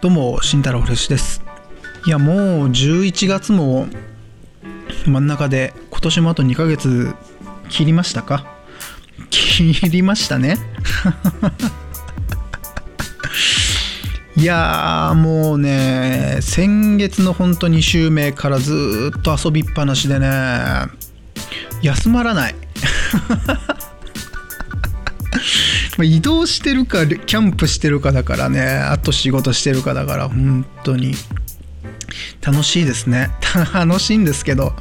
どうも、慎太郎フレッシュです。いや、もう11月も真ん中で、今年もあと2ヶ月切りましたか？切りましたね。いやーもうね先月の本当2週目からずっと遊びっぱなしでね休まらない移動してるかキャンプしてるかだからねあと仕事してるかだから本当に。楽しいですね。楽しいんですけど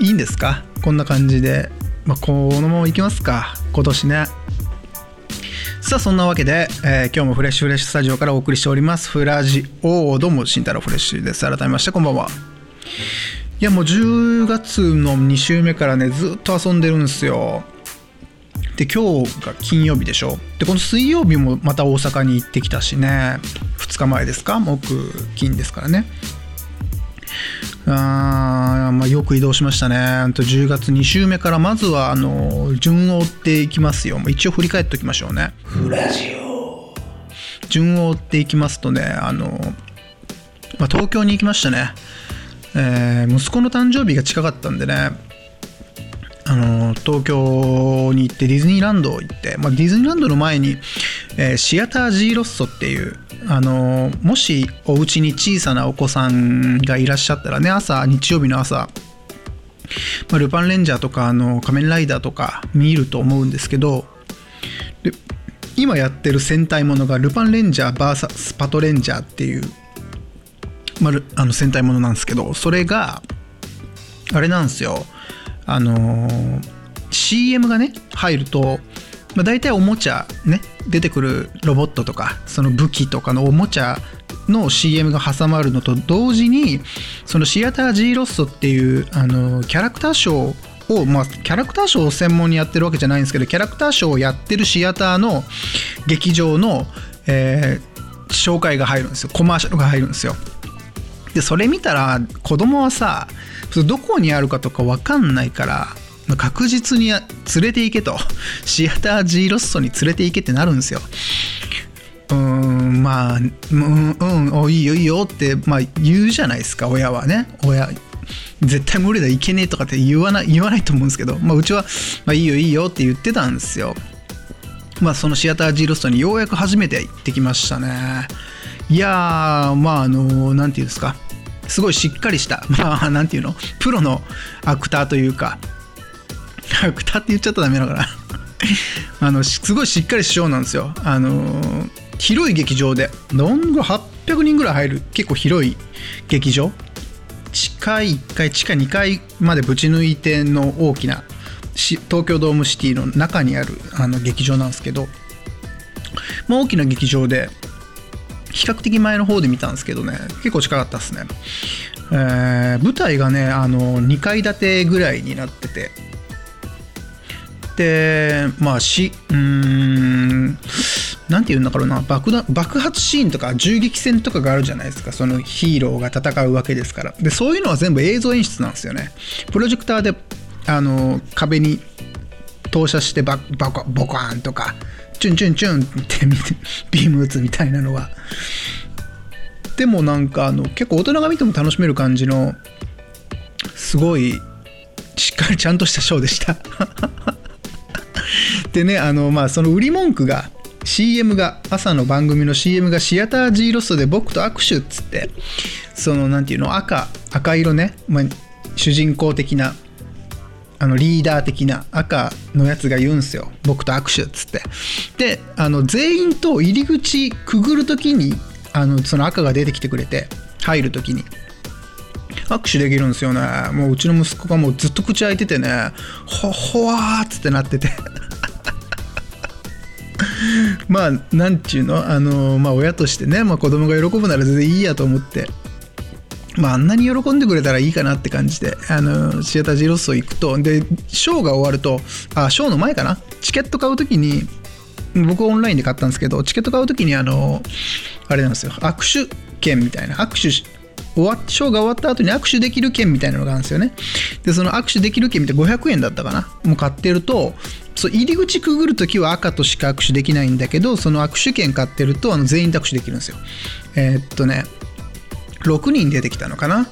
いいんですか？こんな感じで、まあ、このままいきますか？今年ね。さあそんなわけで、えー、今日もフレッシュフレッシュスタジオからお送りしております。フラジオどうも慎太郎フレッシュです。改めましてこんばんは。いやもう10月の2週目からねずっと遊んでるんですよ。で今日が金曜日でしょ？でこの水曜日もまた大阪に行ってきたしね2日前ですか？木金ですからねあまあ、よく移動しましたね。10月2週目からまずはあの順を追っていきますよ。一応振り返っておきましょうね。フラジオ順を追っていきますとね、あのまあ、東京に行きましたね、えー、息子の誕生日が近かったんでね、あの東京に行ってディズニーランド行って、まあ、ディズニーランドの前に、えー、シアター G ロッソっていうあのもしお家に小さなお子さんがいらっしゃったらね朝日曜日の朝、まあ、ルパンレンジャーとかあの仮面ライダーとか見ると思うんですけどで今やってる戦隊ものがルパンレンジャー VS パトレンジャーっていう、まあ、あの戦隊ものなんですけどそれがあれなんですよ。あの CM がね入るとまあ、大体おもちゃね出てくるロボットとかその武器とかのおもちゃの CM が挟まるのと同時にそのシアター G ロッソっていうあのキャラクターショーを、まあ、キャラクターショーを専門にやってるわけじゃないんですけどキャラクターショーをやってるシアターの劇場の、えー、紹介が入るんですよ。コマーシャルが入るんですよ。でそれ見たら子供はさどこにあるかとか分かんないから確実に連れて行けと。シアター G ロッソに連れて行けってなるんですよ。うーんまあうんうんおいいよいいよって、まあ、言うじゃないですか親はね。親絶対無理だいけねえとかって言わない言わないと思うんですけど、まあ、うちは、まあ、いいよいいよって言ってたんですよ。まあそのシアター G ロストにようやく初めて行ってきましたね。いやーまああの何て言うんですか。すごいしっかりした まあ何て言うの。プロのアクターというか。アクターって言っちゃったらダメだから。あのすごいしっかりしようなんですよ。あの広い劇場でどんぐらい800人ぐらい入る結構広い劇場。地下1階地下2階までぶち抜いての大きな東京ドームシティの中にあるあの劇場なんですけど、まあ、大きな劇場で比較的前の方で見たんですけどね結構近かったですね、えー、舞台がねあの2階建てぐらいになってて。でまあしうーんなんて言うんだろうな。爆弾爆発シーンとか銃撃戦とかがあるじゃないですか。そのヒーローが戦うわけですから。でそういうのは全部映像演出なんですよね。プロジェクターであの壁に投射してババコボコーンとかチュンチュンチュンってビーム打つみたいなのは。でもなんかあの結構大人が見ても楽しめる感じのすごいしっかりちゃんとしたショーでした。でねあのまあその売り文句が CM が朝の番組の CM がシアター G ロストで僕と握手っつってそのなんていうの赤赤色ね、まあ、主人公的なあのリーダー的な赤のやつが言うんすよ。僕と握手っつって。であの全員と入り口くぐる時にあのその赤が出てきてくれて入る時に。握手できるんですよね。もううちの息子がもうずっと口開いててね。ほほわーっつってなってて。まあなんちゅうの？あのまあ親としてね、まあ、子供が喜ぶなら全然いいやと思って。まあ、あんなに喜んでくれたらいいかなって感じで、あの、シアタージロッソ行くと、で、ショーが終わると、あ、ショーの前かな？チケット買うときに、僕オンラインで買ったんですけど、チケット買うときに、あの、あれなんですよ、握手券みたいな、握手終わショーが終わった後に握手できる券みたいなのがあるんですよね。でその握手できる券って500円だったかな？もう買ってるとそう入り口くぐるときは赤としか握手できないんだけどその握手券買ってるとあの全員と握手できるんですよ。えー、っとね6人出てきたのかな？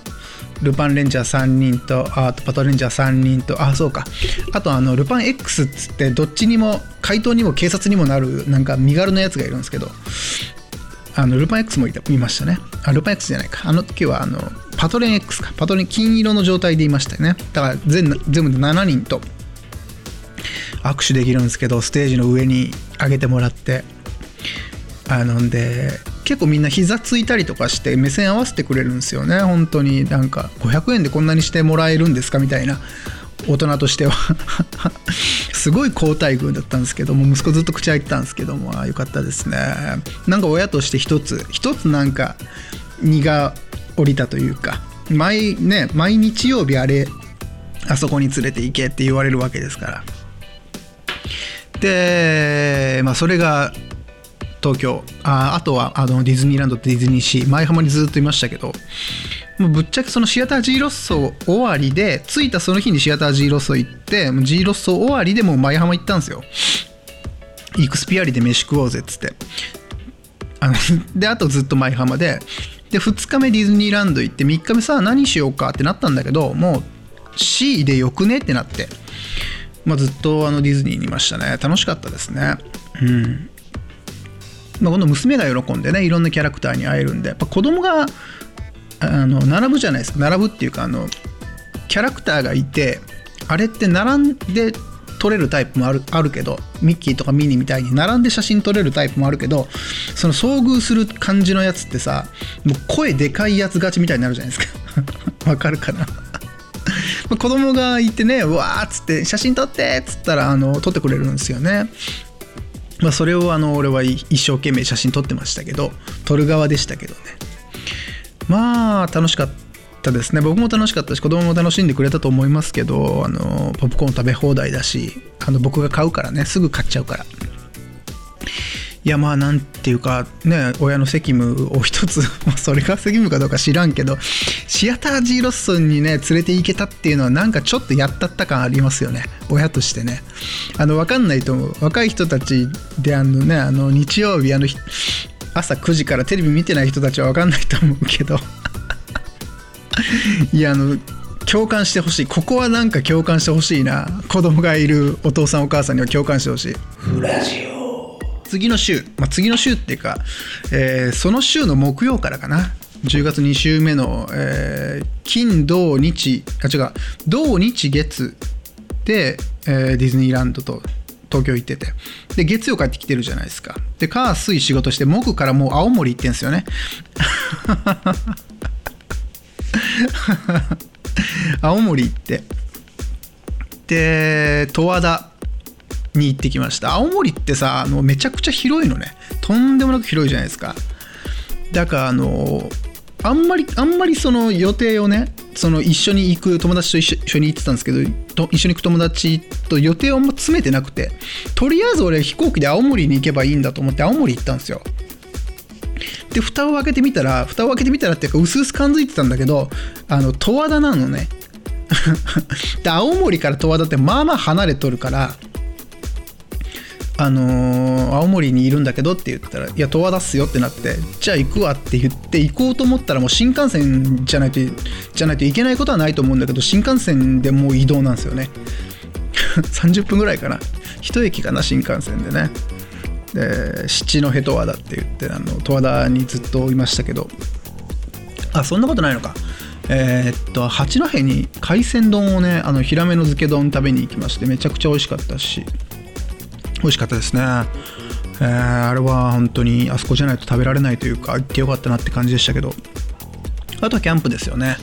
ルパンレンジャー3人とあとパトレンジャー3人とあそうか。あとあのルパン X っつってどっちにも怪盗にも警察にもなるなんか身軽なやつがいるんですけどあのルパン X もいた見ましたね。あルパン X じゃないか。あの時はあのパトレン X か。パトレン金色の状態でいましたよね。だから全全部で7人と握手できるんですけどステージの上に上げてもらってあのんで結構みんな膝ついたりとかして目線合わせてくれるんですよね。本当に。なんか500円でこんなにしてもらえるんですか？みたいな大人としては。すごい好待遇だったんですけども息子ずっと口開いてたんですけどもあよかったですね。なんか親として一つ一つなんか荷が下りたというか毎ね毎日曜日あれあそこに連れて行けって言われるわけですから。でまあそれが東京。ああとはあのディズニーランドとディズニーシー。前浜にずっといましたけど。もうぶっちゃけそのシアター G ロッソ終わりで着いたその日にシアター G ロッソ行って G ロッソ終わりでもう舞浜行ったんですよ。イクスピアリで飯食おうぜっつって。あのであとずっと舞浜で。で2日目ディズニーランド行って3日目さあ何しようかってなったんだけどもう C でよくねってなって、まあ、ずっとあのディズニーにいましたね。楽しかったですね。うん。まあ、今度娘が喜んでねいろんなキャラクターに会えるんでやっぱ子供があの並ぶじゃないですか。並ぶっていうかあのキャラクターがいてあれって並んで撮れるタイプもあるあるけどミッキーとかミニみたいに並んで写真撮れるタイプもあるけどその遭遇する感じのやつってさもう声でかいやつ勝ちみたいになるじゃないですか。わかるかな？子供がいてねわーっつって写真撮ってっつったらあの撮ってくれるんですよね。まあ、それをあの俺は一生懸命写真撮ってましたけど撮る側でしたけどね。まあ楽しかったですね。僕も楽しかったし子供も楽しんでくれたと思いますけどあのポップコーン食べ放題だしあの僕が買うからね。すぐ買っちゃうから。いやまあなんていうかね親の責務を一つ それが責務かどうか知らんけどシアター G ロッソンにね連れて行けたっていうのはなんかちょっとやったった感ありますよね。親としてね。あの分かんないと思う若い人たちであのねあの日曜日あの朝9時からテレビ見てない人たちは分かんないと思うけど。いやあの共感してほしい。ここはなんか共感してほしいな。子供がいるお父さんお母さんには共感してほしい。フラジオ。次の週、まあ、次の週っていうか、えー、その週の木曜からかな。10月2週目の、えー、金土日あ違う。土日月で、えー、ディズニーランドと東京行ってて。で月曜帰ってきてるじゃないですか。で火水仕事して木からもう青森行ってんすよね。青森行って。で十和田に行ってきました。青森ってさあのめちゃくちゃ広いのね。とんでもなく広いじゃないですか。だからあのあんまりあんまりその予定をねその一緒に行く友達と一緒に行ってたんですけど一緒に行く友達と予定をまあ詰めてなくてとりあえず俺飛行機で青森に行けばいいんだと思って青森行ったんですよ。で蓋を開けてみたら蓋を開けてみたらっていうか薄々感づいてたんだけどあの十和田なのね。で青森から十和田ってまあまあ離れとるからあのー、青森にいるんだけどって言ったら、いや、十和田っすよってなって、じゃあ行くわって言って行こうと思ったら、もう新幹線じゃないと、じゃないといけないことはないと思うんだけど、新幹線でもう移動なんですよね。30分ぐらいかな。一駅かな、新幹線でね。で、七戸十和田って言って、あの十和田にずっといましたけど、あ、そんなことないのか。えー、っと、八戸に海鮮丼をね、あの、ヒラメの漬け丼食べに行きまして、めちゃくちゃ美味しかったし、美味しかったですね。えー、あれは本当にあそこじゃないと食べられないというか行ってよかったなって感じでしたけど。あとはキャンプですよね、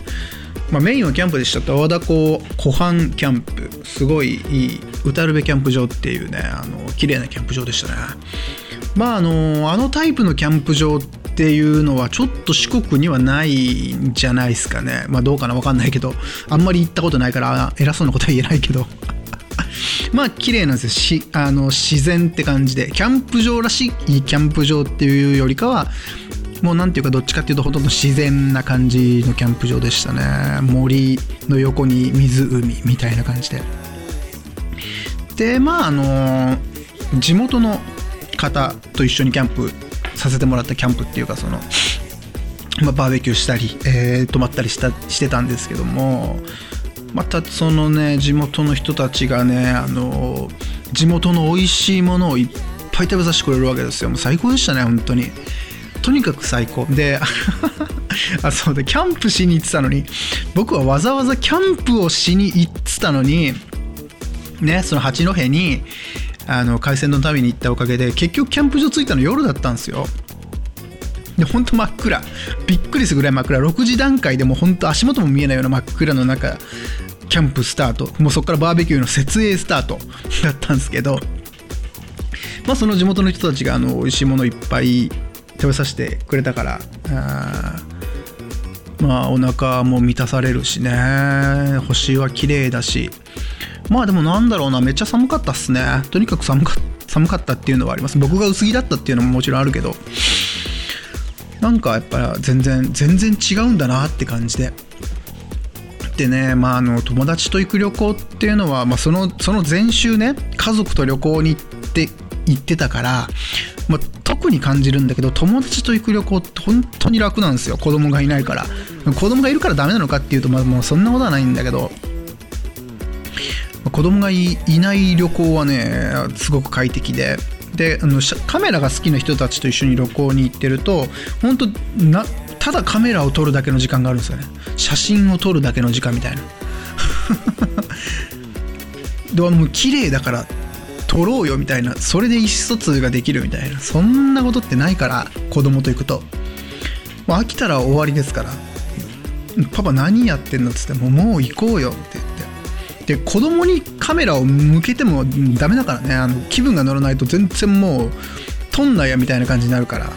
まあ、メインはキャンプでしたと和田湖湖畔キャンプ。すごいいい歌るべキャンプ場っていうねあの綺麗なキャンプ場でしたね。まああのあのタイプのキャンプ場っていうのはちょっと四国にはないんじゃないですかね。まあどうかな分かんないけど。あんまり行ったことないから偉そうなことは言えないけど。まあ綺麗なんですよしあの自然って感じでキャンプ場らしいキャンプ場っていうよりかはもうなんていうかどっちかっていうとほとんど自然な感じのキャンプ場でしたね。森の横に湖みたいな感じで。でまああの地元の方と一緒にキャンプさせてもらったキャンプっていうかその、まあ、バーベキューしたり、えー、泊まったりしたしてたんですけどもまたそのね地元の人たちがねあの地元の美味しいものをいっぱい食べさせてくれるわけですよ。もう最高でしたね本当に。とにかく最高。で あそうでキャンプしに行ってたのに。僕はわざわざキャンプをしに行ってたのにねその八戸にあの海鮮丼食べに行ったおかげで結局キャンプ場着いたの夜だったんですよ。で本当真っ暗。びっくりするぐらい真っ暗。6時段階でも本当足元も見えないような真っ暗の中キャンプスタート。もうそこからバーベキューの設営スタートだったんですけどまあその地元の人たちがあの美味しいものいっぱい食べさせてくれたからあまあお腹も満たされるしね。星は綺麗だし。まあでもなんだろうなめっちゃ寒かったっすね。とにかく寒か寒かったっていうのはあります。僕が薄着だったっていうのももちろんあるけど。なんかやっぱ全然全然違うんだなって感じで。でね、まあ、あの友達と行く旅行っていうのは、まあ、そのその前週ね家族と旅行に行って行ってたから、まあ、特に感じるんだけど友達と行く旅行って本当に楽なんですよ。子供がいないから。子供がいるからダメなのかっていうと、まあ、もうそんなことはないんだけど。子供がいない旅行はねすごく快適で。であのカメラが好きな人たちと一緒に旅行に行ってると本当なただカメラを撮るだけの時間があるんですよね。写真を撮るだけの時間みたいな。でもう綺麗だから撮ろうよみたいな。それで意思疎通ができるみたいな。そんなことってないから子供と行くと。もう飽きたら終わりですから。パパ何やってんのっつってももう行こうよって言って。で子供にカメラを向けてもダメだからね。あの気分が乗らないと全然もう撮んないやみたいな感じになるから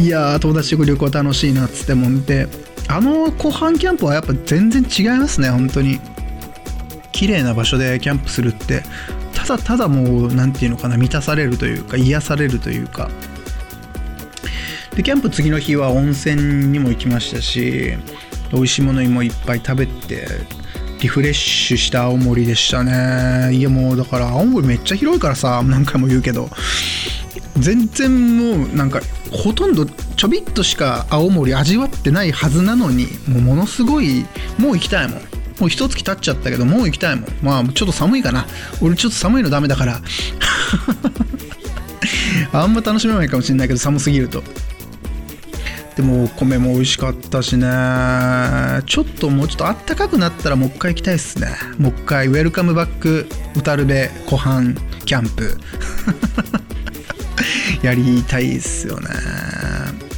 いやー友達と旅行楽しいなっつってもんであの湖畔キャンプはやっぱ全然違いますね本当に。綺麗な場所でキャンプするって。ただただもう何て言うのかな満たされるというか癒されるというか。でキャンプ次の日は温泉にも行きましたし美味しいものにもいっぱい食べてリフレッシュした青森でしたね。いやもうだから青森めっちゃ広いからさ何回も言うけど。全然もうなんかほとんどちょびっとしか青森味わってないはずなのにもうものすごいもう行きたいもん。もう一月経っちゃったけどもう行きたいもん。まあちょっと寒いかな。俺ちょっと寒いのダメだから。あんま楽しめないかもしれないけど寒すぎると。でもお米も美味しかったしね。ちょっともうちょっとあったかくなったらもう一回行きたいっすね。もう一回ウェルカムバック小樽部湖畔キャンプ。やりたいっすよね。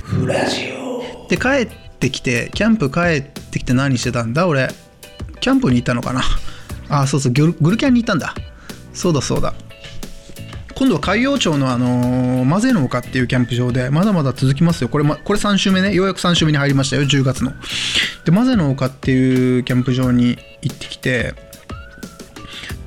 フラジオで帰ってきてキャンプ帰ってきて何してたんだ？俺キャンプに行ったのかな？あそうそうグルグルキャンに行ったんだ。そうだそうだ。今度は海陽町のあのー、マゼの丘っていうキャンプ場でまだまだ続きますよ。これ,、ま、これ3週目ね。ようやく3週目に入りましたよ10月の。でマゼの丘っていうキャンプ場に行ってきて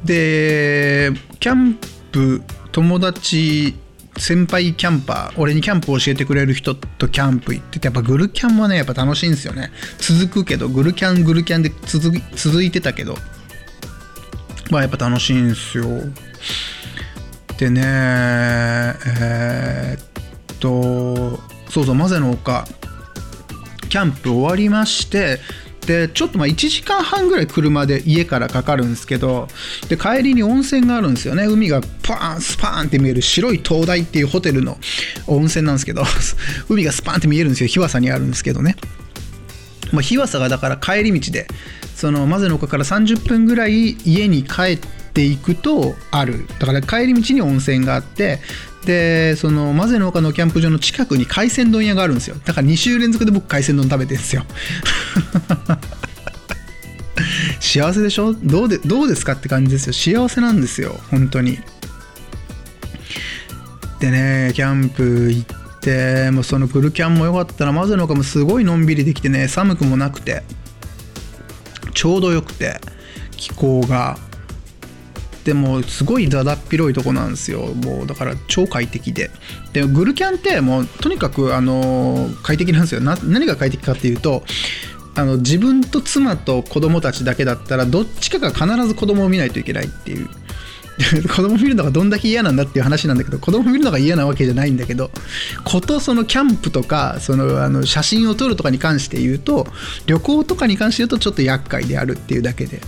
でキャンプ友達先輩キャンパー俺にキャンプを教えてくれる人とキャンプ行っててやっぱグルキャンはねやっぱ楽しいんですよね。続くけどグルキャングルキャンで続続いてたけどまあやっぱ楽しいんですよ。でねえー、っとそうそうマゼの丘キャンプ終わりましてでちょっとまあ1時間半ぐらい車で家からかかるんですけどで帰りに温泉があるんですよね。海がパーンスパーンって見える白い灯台っていうホテルの温泉なんですけど 海がスパーンって見えるんですよ。日和佐にあるんですけどね、まあ、日和佐がだから帰り道でそのマゼの丘から30分ぐらい家に帰っていくとある。だから帰り道に温泉があってでそのマゼの丘のキャンプ場の近くに海鮮丼屋があるんですよ。だから2週連続で僕海鮮丼食べてるんですよ。幸せでしょ？どうでどうですかって感じですよ。幸せなんですよ。本当に。でねキャンプ行ってもうそのグルキャンも良かったらマゼの丘もすごいのんびりできてね寒くもなくてちょうどよくて気候が。ってもうすごいだだっ広いとこなんですよ。もうだから超快適で。でグルキャンってもうとにかくあの快適なんですよ。何が快適かっていうとあの自分と妻と子供たちだけだったらどっちかが必ず子供を見ないといけないっていう。子供見るのがどんだけ嫌なんだっていう話なんだけど子供見るのが嫌なわけじゃないんだけどことそのキャンプとかそのあの写真を撮るとかに関して言うと旅行とかに関して言うとちょっと厄介であるっていうだけで。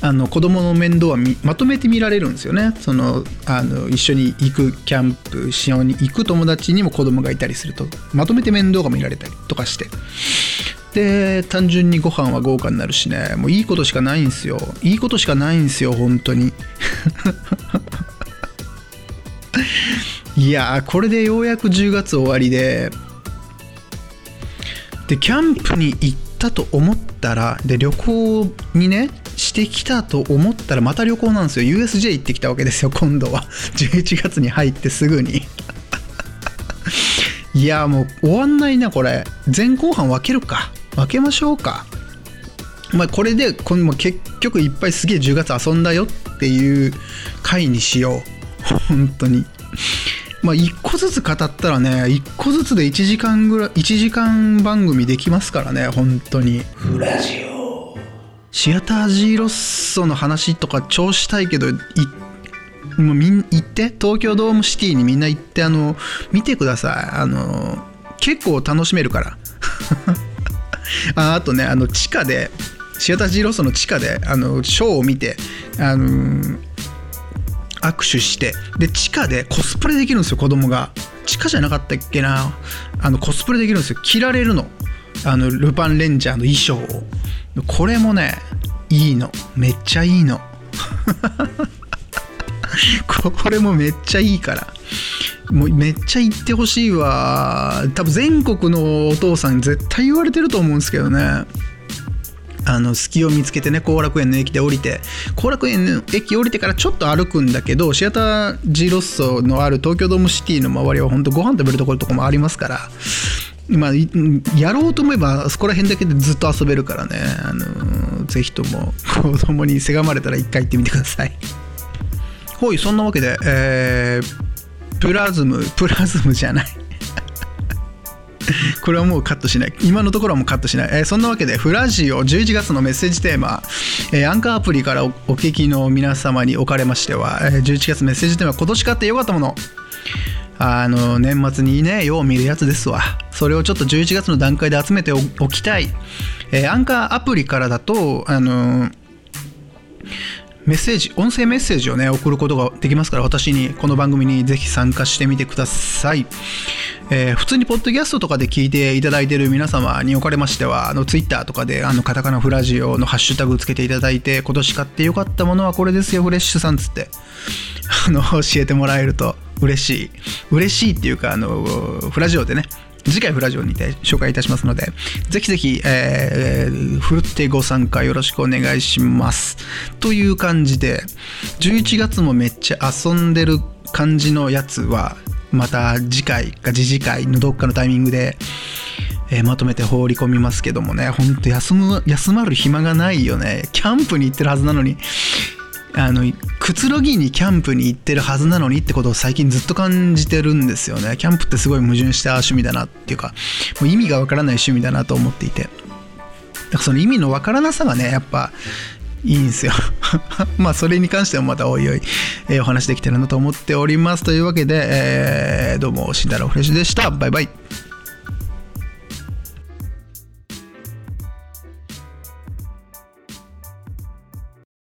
あの子供の面倒はまとめて見られるんですよね。そのあの一緒に行くキャンプしように行く友達にも子供がいたりするとまとめて面倒が見られたりとかして。で単純にご飯は豪華になるしね。もういいことしかないんですよ。いいことしかないんですよ本当に。いやこれでようやく10月終わりで。でキャンプに行ったと思ったらで旅行にねしてきたと思ったらまた旅行なんですよ。USJ 行ってきたわけですよ今度は。11月に入ってすぐに。いやもう終わんないなこれ。前後半分けるか。分けましょうか。まあこれでこの結局いっぱいすげえ10月遊んだよっていう回にしよう。本当に。まあ1個ずつ語ったらね1個ずつで1時間ぐらい1時間番組できますからね本当に。フラジオ。シアタージーロッソの話とか超したいけどいもうみん行って？東京ドームシティにみんな行ってあの見てください。あの結構楽しめるから。ああとねあの地下でシアタージーロッソの地下であのショーを見てあの握手して。で地下でコスプレできるんですよ子供が。地下じゃなかったっけな？あのコスプレできるんですよ。着られるの。あのルパンレンジャーの衣装を。これもねいいの。めっちゃいいの。これもめっちゃいいから。もうめっちゃ言ってほしいわ。多分全国のお父さん絶対言われてると思うんですけどね。あの隙を見つけてね後楽園の駅で降りて。後楽園の駅降りてからちょっと歩くんだけどシアタージーロッソのある東京ドームシティの周りは本当ご飯食べるところとかもありますから。まあ、やろうと思えばそこら辺だけでずっと遊べるからね、あのー、ぜひとも子供にせがまれたら一回行ってみてください。ほい、そんなわけで、えー、プラズム、プラズムじゃない これはもうカットしない。今のところはもうカットしない。えー、そんなわけで、フラジオ11月のメッセージテーマ、えー、アンカーアプリからお聞きの皆様におかれましては、え、11月メッセージテーマ、今年買ってよかったもの。あの年末にねよう見るやつですわ。それをちょっと11月の段階で集めておきたい、えー、アンカーアプリからだとあのメッセージ音声メッセージをね送ることができますから私にこの番組にぜひ参加してみてください、えー、普通にポッドキャストとかで聞いていただいている皆様におかれましてはあのツイッターとかであのカタカナフラジオのハッシュタグつけていただいて今年買ってよかったものはこれですよフレッシュさんつって。あの教えてもらえると嬉しい。嬉しいっていうかあのフラジオでね次回フラジオにて紹介いたしますのでぜひぜひ、えー、ふるってご参加よろしくお願いします。という感じで11月もめっちゃ遊んでる感じのやつはまた次回か次次回のどっかのタイミングで、えー、まとめて放り込みますけどもね。ほんと休む休まる暇がないよね。キャンプに行ってるはずなのに。あのくつろぎにキャンプに行ってるはずなのにってことを最近ずっと感じてるんですよね。キャンプってすごい矛盾した趣味だなっていうかもう意味がわからない趣味だなと思っていて。だからその意味のわからなさがねやっぱいいんですよ。まあそれに関してもまたおいおい、えー、お話できてるなと思っております。というわけで、えー、どうも慎太郎フレッシュでした。バイバイ。